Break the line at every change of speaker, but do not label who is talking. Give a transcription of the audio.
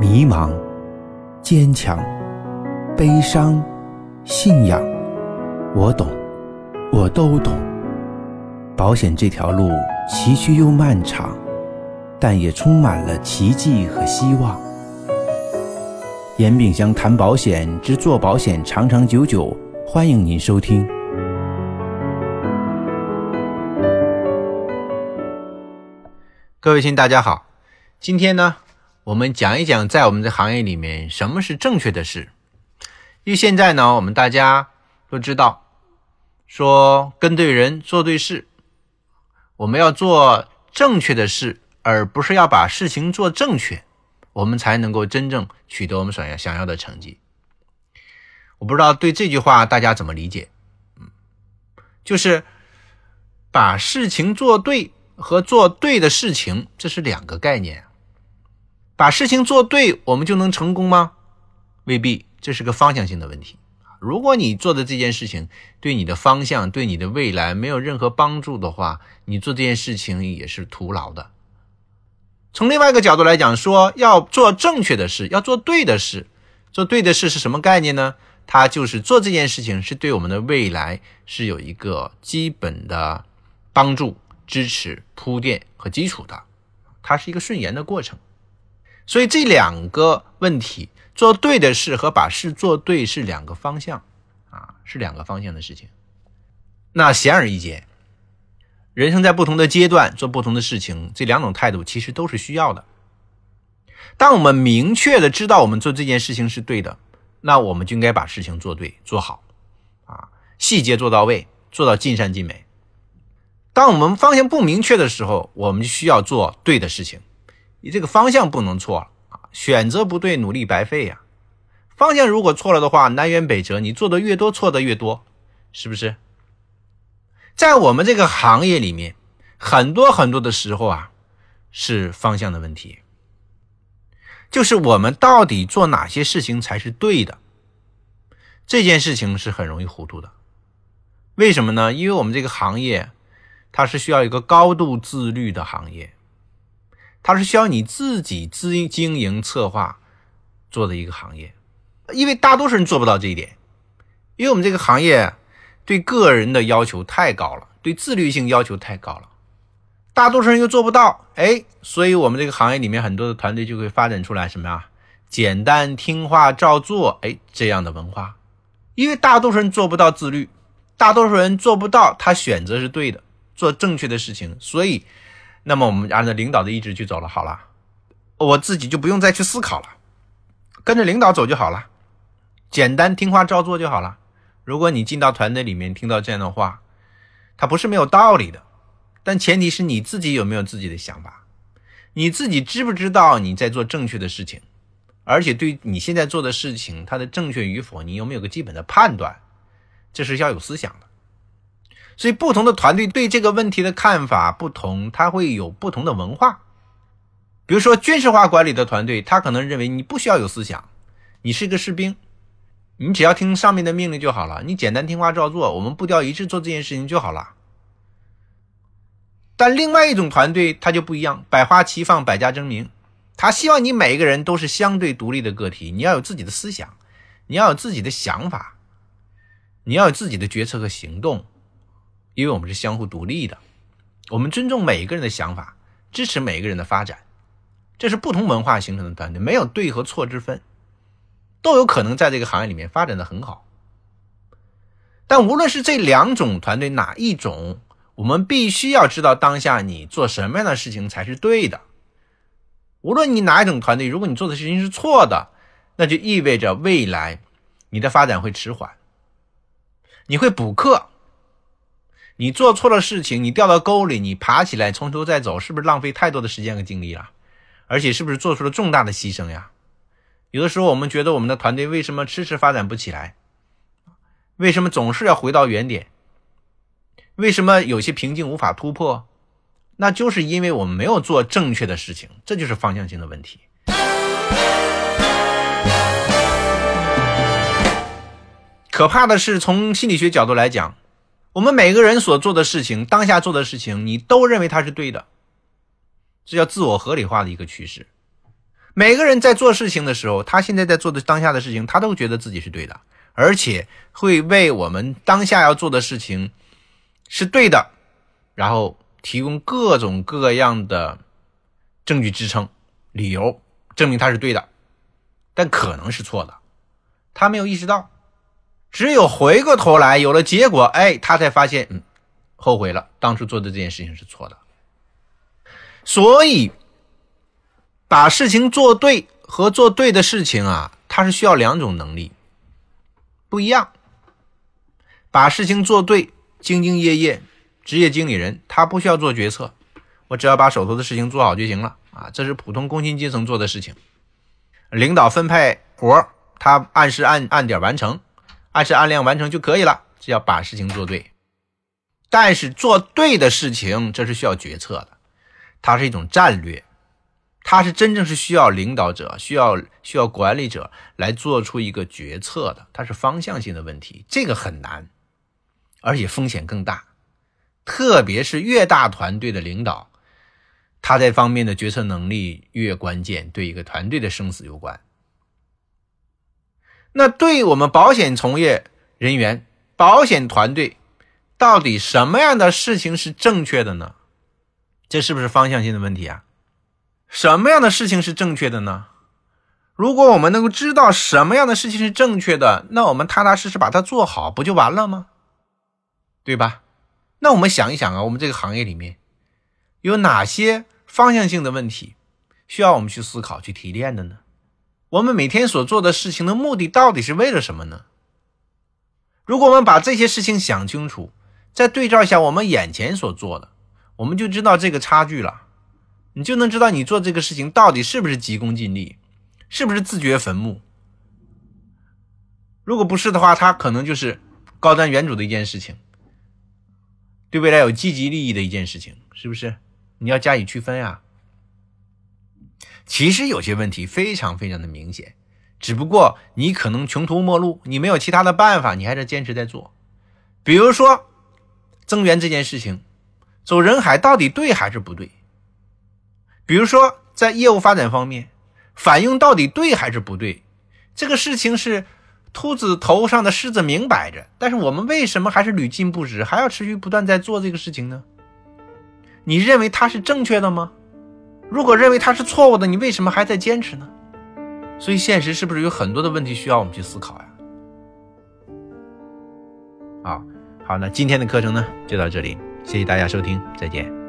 迷茫、坚强、悲伤、信仰，我懂，我都懂。保险这条路崎岖又漫长，但也充满了奇迹和希望。严炳祥谈保险之做保险长长久久，欢迎您收听。
各位亲，大家好，今天呢，我们讲一讲在我们这行业里面什么是正确的事。因为现在呢，我们大家都知道，说跟对人做对事，我们要做正确的事，而不是要把事情做正确，我们才能够真正取得我们想要想要的成绩。我不知道对这句话大家怎么理解？嗯，就是把事情做对。和做对的事情，这是两个概念啊。把事情做对，我们就能成功吗？未必，这是个方向性的问题。如果你做的这件事情对你的方向、对你的未来没有任何帮助的话，你做这件事情也是徒劳的。从另外一个角度来讲，说要做正确的事，要做对的事。做对的事是什么概念呢？它就是做这件事情是对我们的未来是有一个基本的帮助。支持铺垫和基础的，它是一个顺延的过程，所以这两个问题，做对的事和把事做对是两个方向啊，是两个方向的事情。那显而易见，人生在不同的阶段做不同的事情，这两种态度其实都是需要的。当我们明确的知道我们做这件事情是对的，那我们就应该把事情做对做好啊，细节做到位，做到尽善尽美。当我们方向不明确的时候，我们需要做对的事情。你这个方向不能错啊，选择不对，努力白费呀。方向如果错了的话，南辕北辙，你做的越多，错的越多，是不是？在我们这个行业里面，很多很多的时候啊，是方向的问题，就是我们到底做哪些事情才是对的，这件事情是很容易糊涂的。为什么呢？因为我们这个行业。它是需要一个高度自律的行业，它是需要你自己自经营策划做的一个行业，因为大多数人做不到这一点，因为我们这个行业对个人的要求太高了，对自律性要求太高了，大多数人又做不到，哎，所以我们这个行业里面很多的团队就会发展出来什么呀？简单听话照做，哎，这样的文化，因为大多数人做不到自律，大多数人做不到他选择是对的。做正确的事情，所以，那么我们按照领导的意志去走了，好了，我自己就不用再去思考了，跟着领导走就好了，简单听话照做就好了。如果你进到团队里面听到这样的话，它不是没有道理的，但前提是你自己有没有自己的想法，你自己知不知道你在做正确的事情，而且对你现在做的事情它的正确与否，你有没有个基本的判断，这是要有思想的。所以，不同的团队对这个问题的看法不同，他会有不同的文化。比如说，军事化管理的团队，他可能认为你不需要有思想，你是一个士兵，你只要听上面的命令就好了，你简单听话照做，我们步调一致做这件事情就好了。但另外一种团队他就不一样，百花齐放，百家争鸣，他希望你每一个人都是相对独立的个体，你要有自己的思想，你要有自己的想法，你要有自己的决策和行动。因为我们是相互独立的，我们尊重每一个人的想法，支持每一个人的发展，这是不同文化形成的团队，没有对和错之分，都有可能在这个行业里面发展的很好。但无论是这两种团队哪一种，我们必须要知道当下你做什么样的事情才是对的。无论你哪一种团队，如果你做的事情是错的，那就意味着未来你的发展会迟缓，你会补课。你做错了事情，你掉到沟里，你爬起来从头再走，是不是浪费太多的时间和精力了？而且是不是做出了重大的牺牲呀？有的时候我们觉得我们的团队为什么迟迟发展不起来？为什么总是要回到原点？为什么有些瓶颈无法突破？那就是因为我们没有做正确的事情，这就是方向性的问题。可怕的是，从心理学角度来讲。我们每个人所做的事情，当下做的事情，你都认为它是对的，这叫自我合理化的一个趋势。每个人在做事情的时候，他现在在做的当下的事情，他都觉得自己是对的，而且会为我们当下要做的事情是对的，然后提供各种各样的证据支撑、理由，证明他是对的，但可能是错的，他没有意识到，只有回过头来有了结果，哎，他才发现，嗯，后悔了，当初做的这件事情是错的，所以。把事情做对和做对的事情啊，它是需要两种能力，不一样。把事情做对，兢兢业业，职业经理人他不需要做决策，我只要把手头的事情做好就行了啊，这是普通工薪阶层做的事情。领导分配活他按时按按点完成，按时按量完成就可以了，只要把事情做对。但是做对的事情，这是需要决策的，它是一种战略。它是真正是需要领导者、需要需要管理者来做出一个决策的，它是方向性的问题，这个很难，而且风险更大，特别是越大团队的领导，他在方面的决策能力越关键，对一个团队的生死攸关。那对我们保险从业人员、保险团队，到底什么样的事情是正确的呢？这是不是方向性的问题啊？什么样的事情是正确的呢？如果我们能够知道什么样的事情是正确的，那我们踏踏实实把它做好，不就完了吗？对吧？那我们想一想啊，我们这个行业里面有哪些方向性的问题需要我们去思考、去提炼的呢？我们每天所做的事情的目的到底是为了什么呢？如果我们把这些事情想清楚，再对照一下我们眼前所做的，我们就知道这个差距了。你就能知道你做这个事情到底是不是急功近利，是不是自掘坟墓。如果不是的话，它可能就是高瞻远瞩的一件事情，对未来有积极利益的一件事情，是不是？你要加以区分呀。其实有些问题非常非常的明显，只不过你可能穷途末路，你没有其他的办法，你还是坚持在做。比如说增援这件事情，走人海到底对还是不对？比如说，在业务发展方面，反佣到底对还是不对？这个事情是秃子头上的虱子明摆着，但是我们为什么还是屡禁不止，还要持续不断在做这个事情呢？你认为它是正确的吗？如果认为它是错误的，你为什么还在坚持呢？所以，现实是不是有很多的问题需要我们去思考呀？啊，好，那今天的课程呢，就到这里，谢谢大家收听，再见。